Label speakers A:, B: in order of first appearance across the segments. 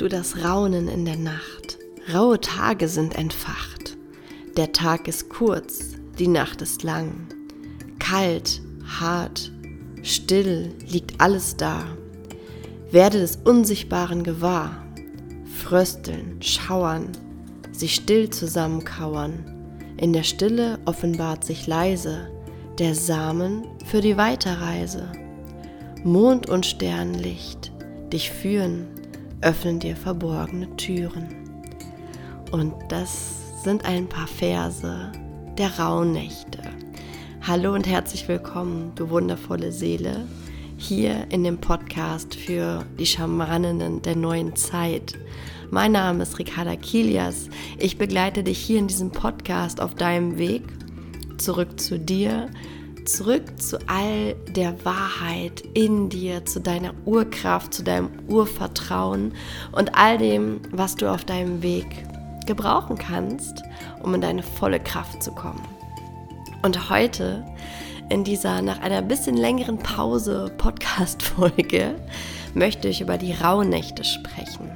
A: du das Raunen in der Nacht. Raue Tage sind entfacht. Der Tag ist kurz, die Nacht ist lang. Kalt, hart, still liegt alles da. Werde des Unsichtbaren gewahr. Frösteln, schauern, sich still zusammenkauern. In der Stille offenbart sich leise der Samen für die Weiterreise. Mond und Sternlicht dich führen öffnen dir verborgene Türen. Und das sind ein paar Verse der Rauhnächte. Hallo und herzlich willkommen, du wundervolle Seele, hier in dem Podcast für die Schamaninnen der neuen Zeit. Mein Name ist Ricarda Kilias. Ich begleite dich hier in diesem Podcast auf deinem Weg zurück zu dir, zurück zu all der Wahrheit in dir, zu deiner Urkraft, zu deinem Urvertrauen und all dem, was du auf deinem Weg gebrauchen kannst, um in deine volle Kraft zu kommen. Und heute in dieser nach einer bisschen längeren Pause Podcast-Folge möchte ich über die Rauhnächte sprechen.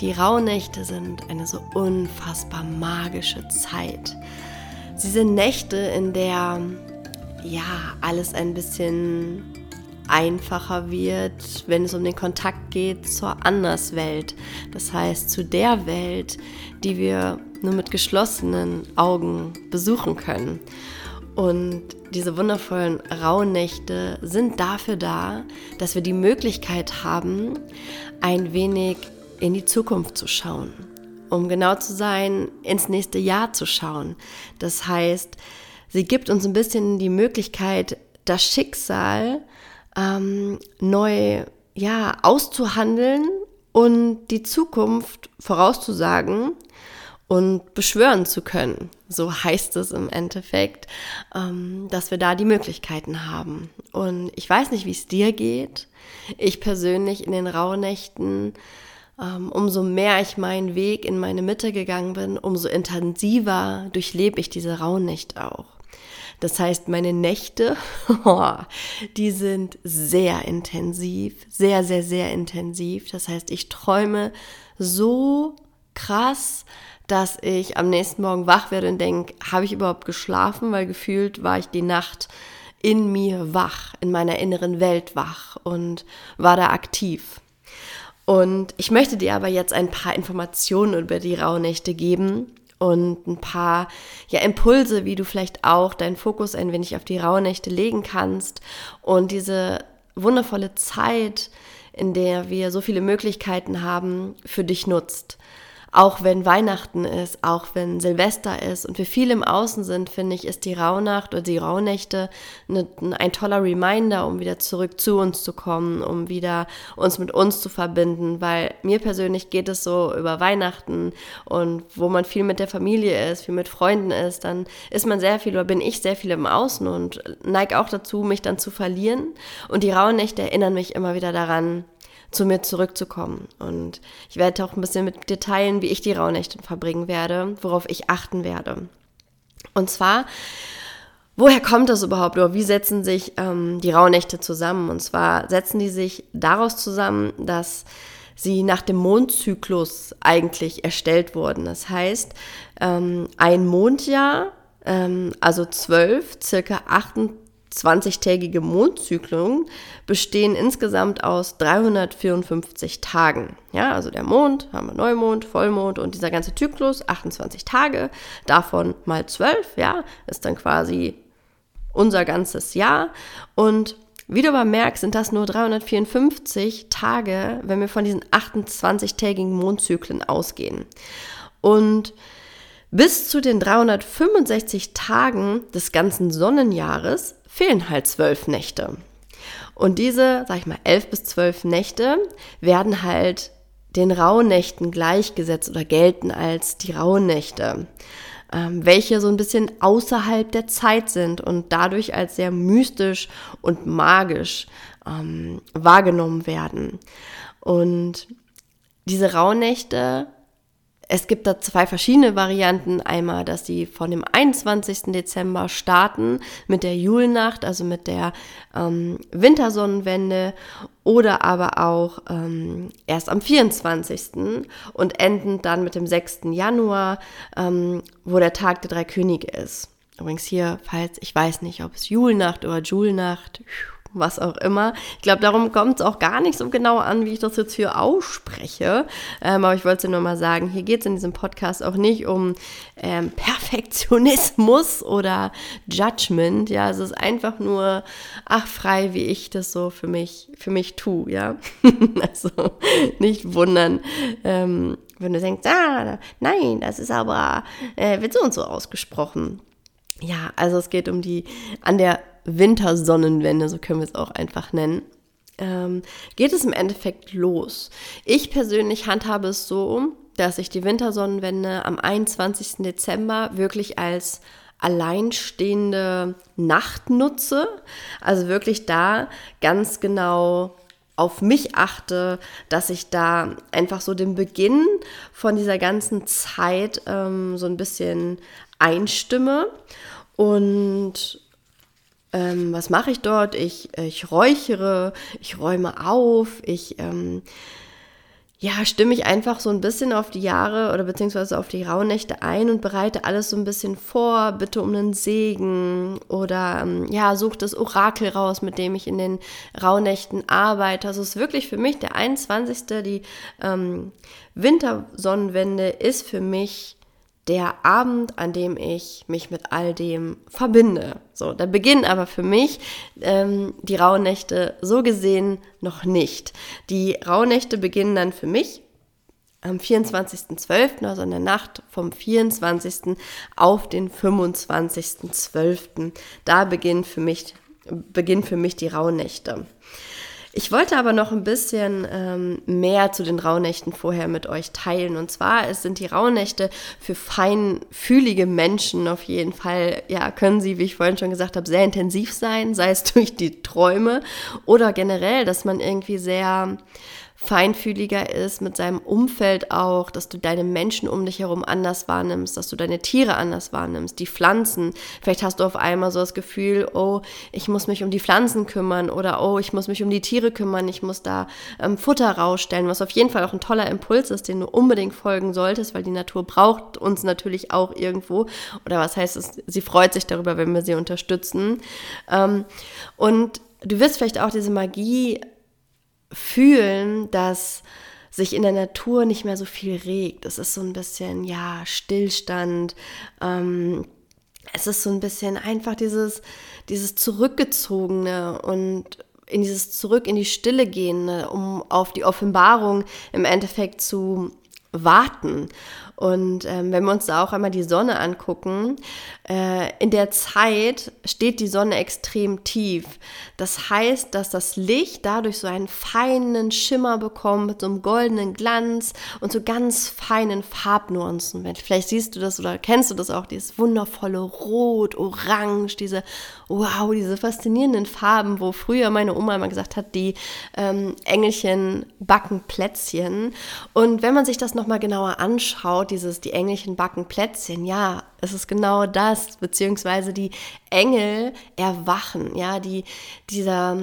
A: Die Rauhnächte sind eine so unfassbar magische Zeit. Sie sind Nächte, in der ja, alles ein bisschen einfacher wird, wenn es um den Kontakt geht zur Anderswelt. Das heißt, zu der Welt, die wir nur mit geschlossenen Augen besuchen können. Und diese wundervollen Rauhnächte sind dafür da, dass wir die Möglichkeit haben, ein wenig in die Zukunft zu schauen. Um genau zu sein, ins nächste Jahr zu schauen. Das heißt, Sie gibt uns ein bisschen die Möglichkeit, das Schicksal ähm, neu ja, auszuhandeln und die Zukunft vorauszusagen und beschwören zu können. So heißt es im Endeffekt, ähm, dass wir da die Möglichkeiten haben. Und ich weiß nicht, wie es dir geht. Ich persönlich in den Rauhnächten, ähm, umso mehr ich meinen Weg in meine Mitte gegangen bin, umso intensiver durchlebe ich diese Rauhnächte auch. Das heißt, meine Nächte, die sind sehr intensiv, sehr, sehr, sehr intensiv. Das heißt, ich träume so krass, dass ich am nächsten Morgen wach werde und denke, habe ich überhaupt geschlafen? Weil gefühlt war ich die Nacht in mir wach, in meiner inneren Welt wach und war da aktiv. Und ich möchte dir aber jetzt ein paar Informationen über die Rauhnächte geben, und ein paar ja, Impulse, wie du vielleicht auch deinen Fokus ein wenig auf die Rauhnächte legen kannst. Und diese wundervolle Zeit, in der wir so viele Möglichkeiten haben, für dich nutzt auch wenn Weihnachten ist, auch wenn Silvester ist und wir viel im Außen sind, finde ich, ist die Rauhnacht oder die Rauhnächte eine, ein toller Reminder, um wieder zurück zu uns zu kommen, um wieder uns mit uns zu verbinden, weil mir persönlich geht es so über Weihnachten und wo man viel mit der Familie ist, viel mit Freunden ist, dann ist man sehr viel oder bin ich sehr viel im Außen und neige auch dazu, mich dann zu verlieren. Und die Rauhnächte erinnern mich immer wieder daran, zu mir zurückzukommen. Und ich werde auch ein bisschen mit dir teilen, wie ich die Rauhnächte verbringen werde, worauf ich achten werde. Und zwar, woher kommt das überhaupt oder wie setzen sich ähm, die Rauhnächte zusammen? Und zwar setzen die sich daraus zusammen, dass sie nach dem Mondzyklus eigentlich erstellt wurden. Das heißt, ähm, ein Mondjahr, ähm, also zwölf, circa 28 20-tägige Mondzyklen bestehen insgesamt aus 354 Tagen. Ja, also der Mond, haben wir Neumond, Vollmond und dieser ganze Zyklus, 28 Tage, davon mal 12, ja, ist dann quasi unser ganzes Jahr. Und wie du aber merkst, sind das nur 354 Tage, wenn wir von diesen 28-tägigen Mondzyklen ausgehen. Und bis zu den 365 Tagen des ganzen Sonnenjahres fehlen halt zwölf Nächte. Und diese, sag ich mal, elf bis zwölf Nächte werden halt den Rauhnächten gleichgesetzt oder gelten als die Rauhnächte, ähm, welche so ein bisschen außerhalb der Zeit sind und dadurch als sehr mystisch und magisch ähm, wahrgenommen werden. Und diese Rauhnächte es gibt da zwei verschiedene Varianten. Einmal, dass sie von dem 21. Dezember starten mit der Julnacht, also mit der ähm, Wintersonnenwende, oder aber auch ähm, erst am 24. und enden dann mit dem 6. Januar, ähm, wo der Tag der drei Könige ist. Übrigens hier, falls ich weiß nicht, ob es Julnacht oder Julnacht, was auch immer. Ich glaube, darum kommt es auch gar nicht so genau an, wie ich das jetzt hier ausspreche. Ähm, aber ich wollte nur mal sagen, hier geht es in diesem Podcast auch nicht um ähm, Perfektionismus oder Judgment. Ja, es ist einfach nur, ach, frei, wie ich das so für mich, für mich tue, ja. also nicht wundern. Ähm, wenn du denkst, ah, nein, das ist aber, äh, wird so und so ausgesprochen. Ja, also es geht um die, an der Wintersonnenwende, so können wir es auch einfach nennen, ähm, geht es im Endeffekt los. Ich persönlich handhabe es so, dass ich die Wintersonnenwende am 21. Dezember wirklich als alleinstehende Nacht nutze. Also wirklich da ganz genau auf mich achte, dass ich da einfach so den Beginn von dieser ganzen Zeit ähm, so ein bisschen einstimme und ähm, was mache ich dort? Ich, ich räuchere, ich räume auf, ich ähm, ja, stimme ich einfach so ein bisschen auf die Jahre oder beziehungsweise auf die Rauhnächte ein und bereite alles so ein bisschen vor, bitte um einen Segen oder ähm, ja, suche das Orakel raus, mit dem ich in den Rauhnächten arbeite. Also es ist wirklich für mich der 21. Die ähm, Wintersonnenwende ist für mich der Abend, an dem ich mich mit all dem verbinde. So, da beginnen aber für mich ähm, die Rauhnächte so gesehen noch nicht. Die Rauhnächte beginnen dann für mich am 24.12., also in der Nacht vom 24. auf den 25.12. Da beginnen für mich, beginnen für mich die Rauhnächte. Ich wollte aber noch ein bisschen ähm, mehr zu den Rauhnächten vorher mit euch teilen. Und zwar es sind die Rauhnächte für feinfühlige Menschen auf jeden Fall. Ja, können sie, wie ich vorhin schon gesagt habe, sehr intensiv sein, sei es durch die Träume oder generell, dass man irgendwie sehr feinfühliger ist mit seinem Umfeld auch, dass du deine Menschen um dich herum anders wahrnimmst, dass du deine Tiere anders wahrnimmst, die Pflanzen. Vielleicht hast du auf einmal so das Gefühl, oh, ich muss mich um die Pflanzen kümmern oder oh, ich muss mich um die Tiere kümmern, ich muss da ähm, Futter rausstellen, was auf jeden Fall auch ein toller Impuls ist, den du unbedingt folgen solltest, weil die Natur braucht uns natürlich auch irgendwo. Oder was heißt es, sie freut sich darüber, wenn wir sie unterstützen. Ähm, und du wirst vielleicht auch diese Magie fühlen, dass sich in der Natur nicht mehr so viel regt. Es ist so ein bisschen, ja, Stillstand. Ähm, es ist so ein bisschen einfach dieses, dieses Zurückgezogene und in dieses Zurück in die Stille gehen, um auf die Offenbarung im Endeffekt zu warten. Und ähm, wenn wir uns da auch einmal die Sonne angucken, äh, in der Zeit steht die Sonne extrem tief. Das heißt, dass das Licht dadurch so einen feinen Schimmer bekommt mit so einem goldenen Glanz und so ganz feinen Farbnuancen. Vielleicht siehst du das oder kennst du das auch, dieses wundervolle Rot, Orange, diese, wow, diese faszinierenden Farben, wo früher meine Oma immer gesagt hat, die ähm, Engelchen backen Plätzchen. Und wenn man sich das nochmal genauer anschaut, dieses, die Engelchen backen Plätzchen, ja, es ist genau das, beziehungsweise die Engel erwachen, ja, die, dieser,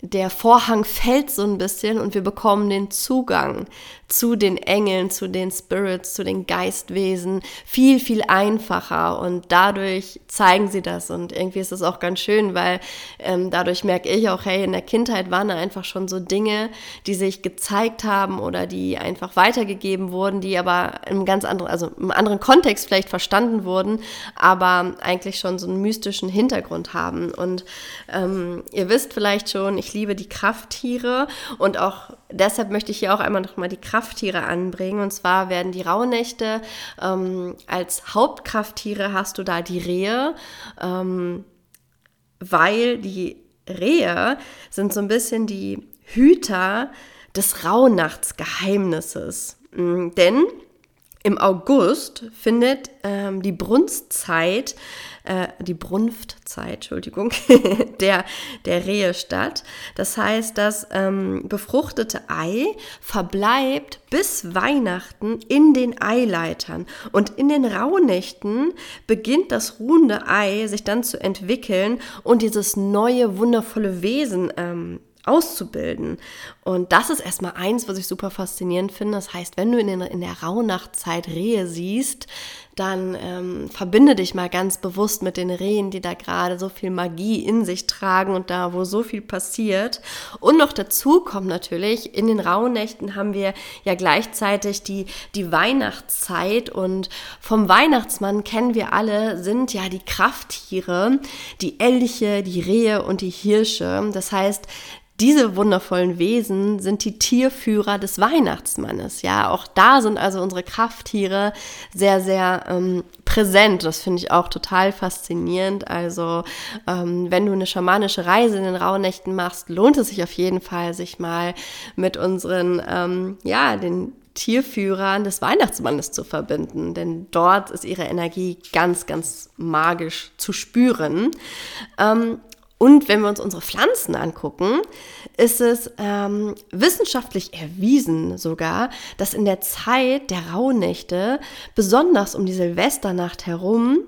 A: der Vorhang fällt so ein bisschen und wir bekommen den Zugang zu den Engeln, zu den Spirits, zu den Geistwesen viel, viel einfacher. Und dadurch zeigen sie das. Und irgendwie ist das auch ganz schön, weil ähm, dadurch merke ich auch, hey, in der Kindheit waren da einfach schon so Dinge, die sich gezeigt haben oder die einfach weitergegeben wurden, die aber im ganz anderen, also im anderen Kontext vielleicht verstanden wurden, aber eigentlich schon so einen mystischen Hintergrund haben. Und ähm, ihr wisst vielleicht schon, ich liebe die Krafttiere. Und auch deshalb möchte ich hier auch einmal nochmal die Krafttiere anbringen. Und zwar werden die Rauhnächte ähm, als Hauptkrafttiere hast du da die Rehe, ähm, weil die Rehe sind so ein bisschen die Hüter des Rauhnachtsgeheimnisses. Mm, denn Im August findet ähm, die Brunstzeit, äh, die Brunftzeit, Entschuldigung, der, der Rehe statt. Das heißt, das ähm, befruchtete Ei verbleibt bis Weihnachten in den Eileitern. Und in den Rauhnächten beginnt das ruhende Ei sich dann zu entwickeln und dieses neue, wundervolle Wesen ähm, auszubilden. Und das ist erstmal eins, was ich super faszinierend finde. Das heißt, wenn du in, den, in der Rauhnachtzeit Rehe siehst, dann ähm, verbinde dich mal ganz bewusst mit den Rehen, die da gerade so viel Magie in sich tragen und da, wo so viel passiert. Und noch dazu kommt natürlich, in den Rauhnächten haben wir ja gleichzeitig die, die Weihnachtszeit und vom Weihnachtsmann kennen wir alle, sind ja die Krafttiere, die Elche, die Rehe und die Hirsche. Das heißt, diese wundervollen Wesen sind die Tierführer des Weihnachtsmannes. Ja, auch da sind also unsere Krafttiere sehr, ähm, präsent. Das finde ich auch total faszinierend. Also, ähm, wenn du eine schamanische Reise in den Rauhnächten machst, lohnt es sich auf jeden Fall, sich mal mit unseren, ähm, ja, den Tierführern des Weihnachtsmannes zu verbinden, denn dort ist ihre Energie ganz, ganz magisch zu spüren. Ähm, und wenn wir uns unsere Pflanzen angucken, ist es ähm, wissenschaftlich erwiesen sogar, dass in der Zeit der Rauhnächte, besonders um die Silvesternacht herum,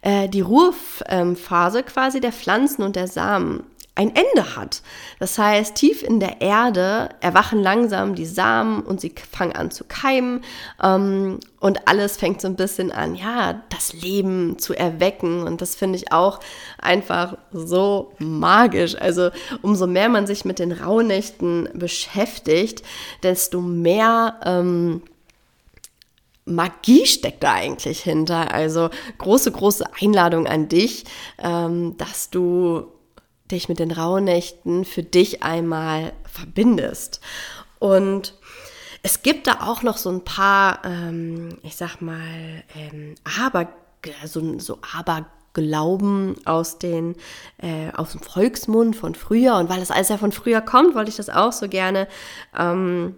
A: äh, die Ruhephase quasi der Pflanzen und der Samen ein Ende hat. Das heißt, tief in der Erde erwachen langsam die Samen und sie fangen an zu keimen ähm, und alles fängt so ein bisschen an, ja, das Leben zu erwecken und das finde ich auch einfach so magisch. Also umso mehr man sich mit den Rauhnächten beschäftigt, desto mehr ähm, Magie steckt da eigentlich hinter. Also große, große Einladung an dich, ähm, dass du dich mit den Rauhnächten für dich einmal verbindest. Und es gibt da auch noch so ein paar, ähm, ich sag mal, ähm, aber, so, so Aberglauben aus, den, äh, aus dem Volksmund von früher. Und weil das alles ja von früher kommt, wollte ich das auch so gerne ähm,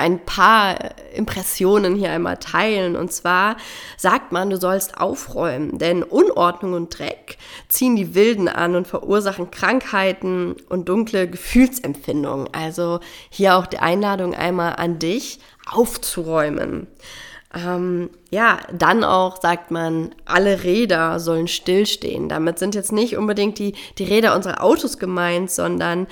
A: ein paar Impressionen hier einmal teilen. Und zwar sagt man, du sollst aufräumen, denn Unordnung und Dreck ziehen die Wilden an und verursachen Krankheiten und dunkle Gefühlsempfindungen. Also hier auch die Einladung einmal an dich, aufzuräumen. Ähm, ja, dann auch sagt man, alle Räder sollen stillstehen. Damit sind jetzt nicht unbedingt die, die Räder unserer Autos gemeint, sondern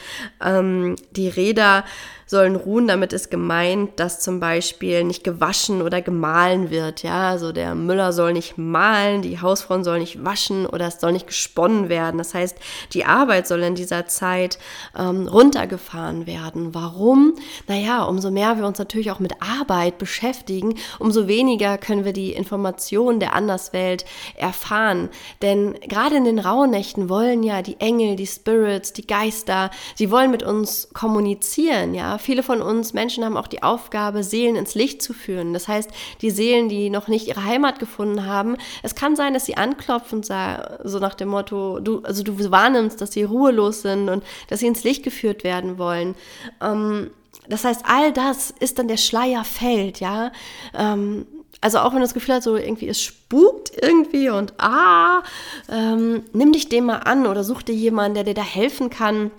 A: ähm, die Räder sollen ruhen. Damit ist gemeint, dass zum Beispiel nicht gewaschen oder gemahlen wird. Ja, also der Müller soll nicht mahlen, die Hausfrauen soll nicht waschen oder es soll nicht gesponnen werden. Das heißt, die Arbeit soll in dieser Zeit ähm, runtergefahren werden. Warum? Naja, umso mehr wir uns natürlich auch mit Arbeit beschäftigen, umso weniger können wir die Informationen der Anderswelt erfahren. Denn gerade in den Rauhnächten wollen ja die Engel, die Spirits, die Geister, sie wollen mit uns kommunizieren, ja, viele von uns Menschen haben auch die Aufgabe, Seelen ins Licht zu führen. Das heißt, die Seelen, die noch nicht ihre Heimat gefunden haben, es kann sein, dass sie anklopfen, so nach dem Motto, du, also du wahrnimmst, dass sie ruhelos sind und dass sie ins Licht geführt werden wollen. Ähm, das heißt, all das ist dann der Schleier fällt, ja. Ähm, also auch wenn du das Gefühl hast, so irgendwie es spukt irgendwie und ah, ähm, nimm dich dem mal an oder such dir jemanden, der dir da helfen kann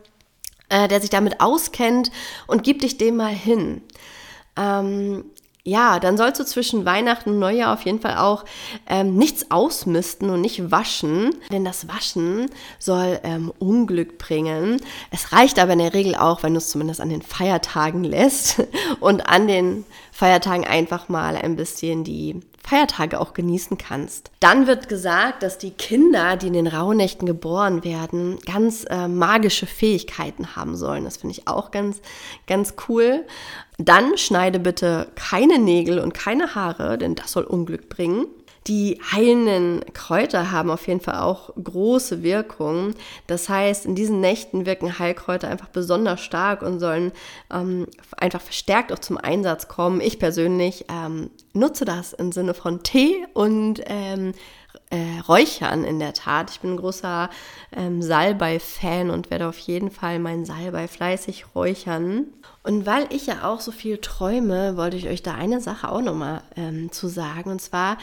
A: äh, der sich damit auskennt und gib dich dem mal hin. Ähm, ja, dann sollst du zwischen Weihnachten und Neujahr auf jeden Fall auch ähm, nichts ausmisten und nicht waschen, denn das Waschen soll ähm, Unglück bringen. Es reicht aber in der Regel auch, wenn du es zumindest an den Feiertagen lässt und an den Feiertagen einfach mal ein bisschen die Feiertage auch genießen kannst. Dann wird gesagt, dass die Kinder, die in den Rauhnächten geboren werden, ganz äh, magische Fähigkeiten haben sollen. Das finde ich auch ganz, ganz cool. Dann schneide bitte keine Nägel und keine Haare, denn das soll Unglück bringen. Die heilenden Kräuter haben auf jeden Fall auch große Wirkung. Das heißt, in diesen Nächten wirken Heilkräuter einfach besonders stark und sollen ähm, einfach verstärkt auch zum Einsatz kommen. Ich persönlich ähm, nutze das im Sinne von Tee und ähm, äh, Räuchern in der Tat. Ich bin ein großer ähm, Salbei-Fan und werde auf jeden Fall meinen Salbei fleißig räuchern. Und weil ich ja auch so viel träume, wollte ich euch da eine Sache auch nochmal ähm, zu sagen. Und zwar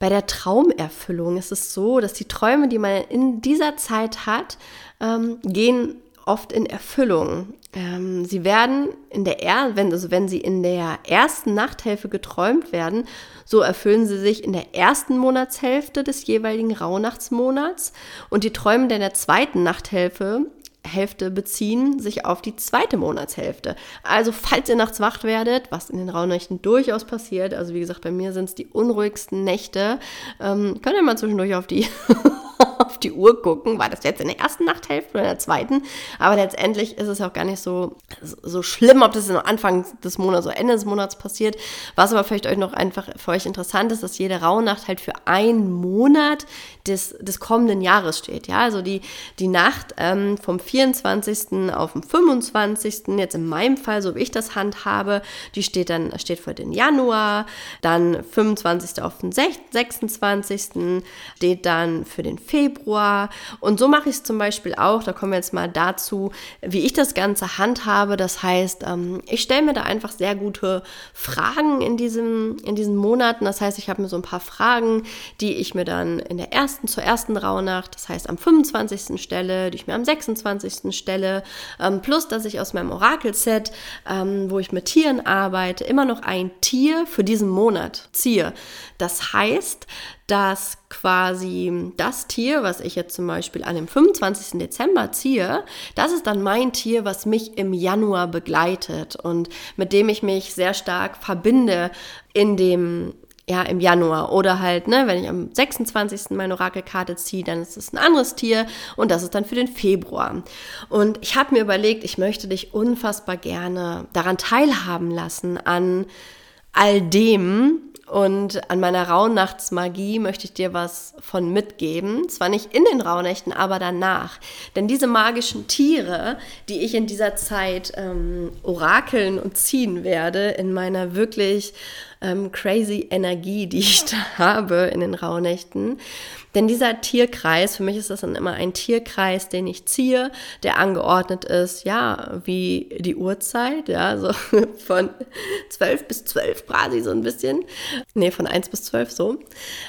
A: bei der Traumerfüllung ist es so, dass die Träume, die man in dieser Zeit hat, ähm, gehen oft in Erfüllung. Ähm, sie werden in der er wenn, also wenn sie in der ersten Nachthälfte geträumt werden, so erfüllen sie sich in der ersten Monatshälfte des jeweiligen Rauhnachtsmonats und die Träume der zweiten Nachthälfte Hälfte beziehen sich auf die zweite Monatshälfte. Also falls ihr nachts wach werdet, was in den Rauhnächten durchaus passiert, also wie gesagt, bei mir sind es die unruhigsten Nächte, ähm, könnt ihr mal zwischendurch auf die auf die Uhr gucken, war das jetzt in der ersten Nachthälfte oder in der zweiten. Aber letztendlich ist es auch gar nicht so, so schlimm, ob das am Anfang des Monats oder Ende des Monats passiert. Was aber vielleicht euch noch einfach für euch interessant ist, dass jede Rauhnacht halt für einen Monat des, des kommenden Jahres steht. Ja, also die, die Nacht ähm, vom 24. auf den 25. Jetzt in meinem Fall, so wie ich das handhabe, die steht dann, steht für den Januar, dann 25. auf den 26. steht dann für den Februar. Und so mache ich es zum Beispiel auch. Da kommen wir jetzt mal dazu, wie ich das Ganze handhabe. Das heißt, ähm, ich stelle mir da einfach sehr gute Fragen in, diesem, in diesen Monaten. Das heißt, ich habe mir so ein paar Fragen, die ich mir dann in der ersten, zur ersten Rauhnacht, das heißt am 25. stelle, die ich mir am 26. stelle, ähm, plus dass ich aus meinem Orakelset, ähm, wo ich mit Tieren arbeite, immer noch ein Tier für diesen Monat ziehe. Das heißt, dass quasi das Tier, was ich jetzt zum Beispiel an dem 25. Dezember ziehe, das ist dann mein Tier, was mich im Januar begleitet und mit dem ich mich sehr stark verbinde in dem ja, im Januar. Oder halt, ne, wenn ich am 26. meine Orakelkarte ziehe, dann ist es ein anderes Tier und das ist dann für den Februar. Und ich habe mir überlegt, ich möchte dich unfassbar gerne daran teilhaben lassen, an all dem, und an meiner Rauhnachtsmagie möchte ich dir was von mitgeben. Zwar nicht in den Rauhnächten, aber danach. Denn diese magischen Tiere, die ich in dieser Zeit ähm, orakeln und ziehen werde, in meiner wirklich ähm, crazy Energie, die ich da habe in den Rauhnächten. Denn dieser Tierkreis, für mich ist das dann immer ein Tierkreis, den ich ziehe, der angeordnet ist, ja, wie die Uhrzeit, ja, so von 12 bis 12 quasi so ein bisschen. Nee, von 1 bis 12 so.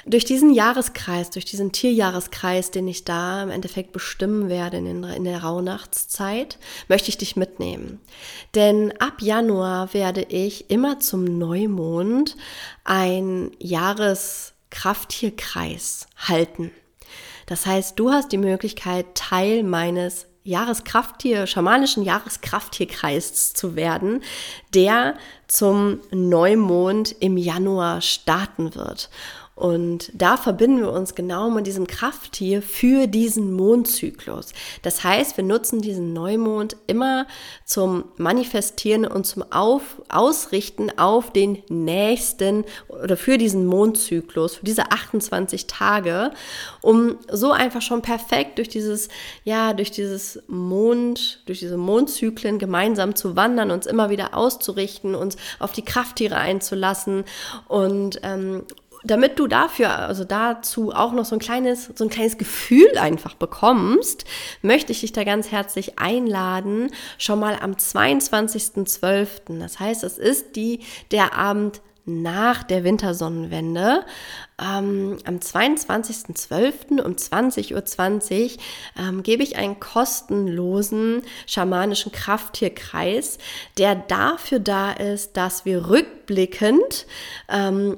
A: Durch diesen Jahreskreis, durch diesen Tierjahreskreis, den ich da im Endeffekt bestimmen werde in, den, in der Rauhnachtszeit, möchte ich dich mitnehmen. Denn ab Januar werde ich immer zum Neumond und ein Jahreskrafttierkreis halten. Das heißt, du hast die Möglichkeit, Teil meines Jahreskrafttier, schamanischen Jahreskrafttierkreis zu werden, der zum Neumond im Januar starten wird. Und da verbinden wir uns genau mit diesem Krafttier für diesen Mondzyklus. Das heißt, wir nutzen diesen Neumond immer zum Manifestieren und zum auf, Ausrichten auf den nächsten oder für diesen Mondzyklus, für diese 28 Tage, um so einfach schon perfekt durch dieses, ja, durch dieses Mond, durch diese Mondzyklen gemeinsam zu wandern, uns immer wieder auszurichten, uns auf die Krafttiere einzulassen und ähm, damit du dafür, also dazu auch noch so ein kleines, so ein kleines Gefühl einfach bekommst, möchte ich dich da ganz herzlich einladen, schon mal am 22.12. Das heißt, es ist die, der Abend nach der Wintersonnenwende. Ähm, am 22.12. um 20.20 Uhr 20, ähm, gebe ich einen kostenlosen schamanischen Krafttierkreis, der dafür da ist, dass wir rückblickend ähm,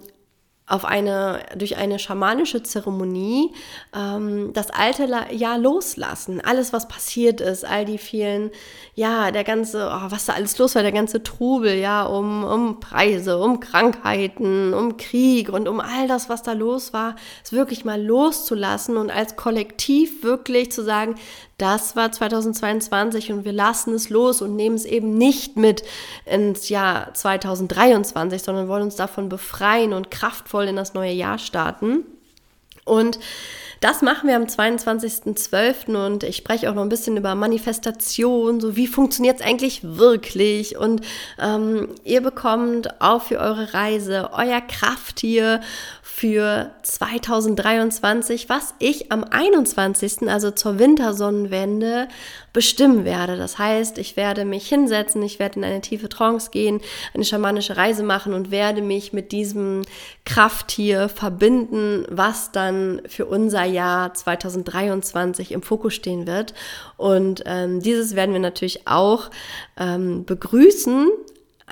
A: auf eine, durch eine schamanische Zeremonie ähm, das alte Jahr loslassen. Alles, was passiert ist, all die vielen, ja, der ganze, oh, was da alles los war, der ganze Trubel, ja, um, um Preise, um Krankheiten, um Krieg und um all das, was da los war, es wirklich mal loszulassen und als Kollektiv wirklich zu sagen, das war 2022 und wir lassen es los und nehmen es eben nicht mit ins Jahr 2023, sondern wollen uns davon befreien und kraftvoll in das neue Jahr starten. Und Das machen wir am 22.12. und ich spreche auch noch ein bisschen über Manifestation, so wie funktioniert es eigentlich wirklich. Und ähm, ihr bekommt auch für eure Reise euer Krafttier für 2023, was ich am 21., also zur Wintersonnenwende, bestimmen werde. Das heißt, ich werde mich hinsetzen, ich werde in eine tiefe Trance gehen, eine schamanische Reise machen und werde mich mit diesem Krafttier verbinden, was dann für unser Jahr 2023 im Fokus stehen wird. Und ähm, dieses werden wir natürlich auch ähm, begrüßen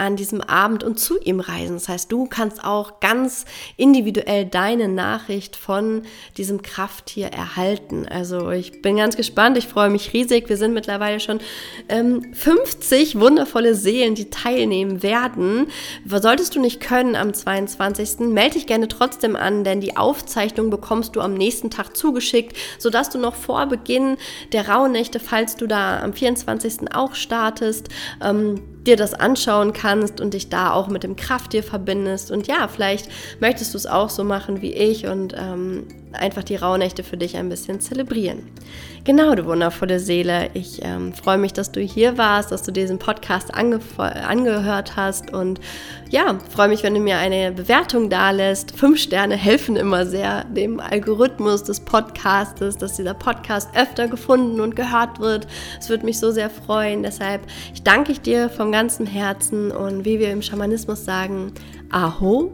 A: an diesem Abend und zu ihm reisen. Das heißt, du kannst auch ganz individuell deine Nachricht von diesem Krafttier erhalten. Also ich bin ganz gespannt, ich freue mich riesig. Wir sind mittlerweile schon ähm, 50 wundervolle Seelen, die teilnehmen werden. Solltest du nicht können am 22. melde dich gerne trotzdem an, denn die Aufzeichnung bekommst du am nächsten Tag zugeschickt, sodass du noch vor Beginn der Rauhnächte, falls du da am 24. auch startest, ähm, dir das anschauen kannst und dich da auch mit dem Krafttier verbindest. Und ja, vielleicht möchtest du es auch so machen wie ich und ähm, einfach die Rauhnächte für dich ein bisschen zelebrieren. Genau, du wundervolle Seele. Ich ähm, freue mich, dass du hier warst, dass du diesen Podcast angehört hast und ja, freue mich, wenn du mir eine Bewertung da lässt. Fünf Sterne helfen immer sehr dem Algorithmus des Podcastes, dass dieser Podcast öfter gefunden und gehört wird. Es würde mich so sehr freuen. Deshalb ich danke ich dir vom ganzen Herzen und wie wir im Schamanismus sagen, Aho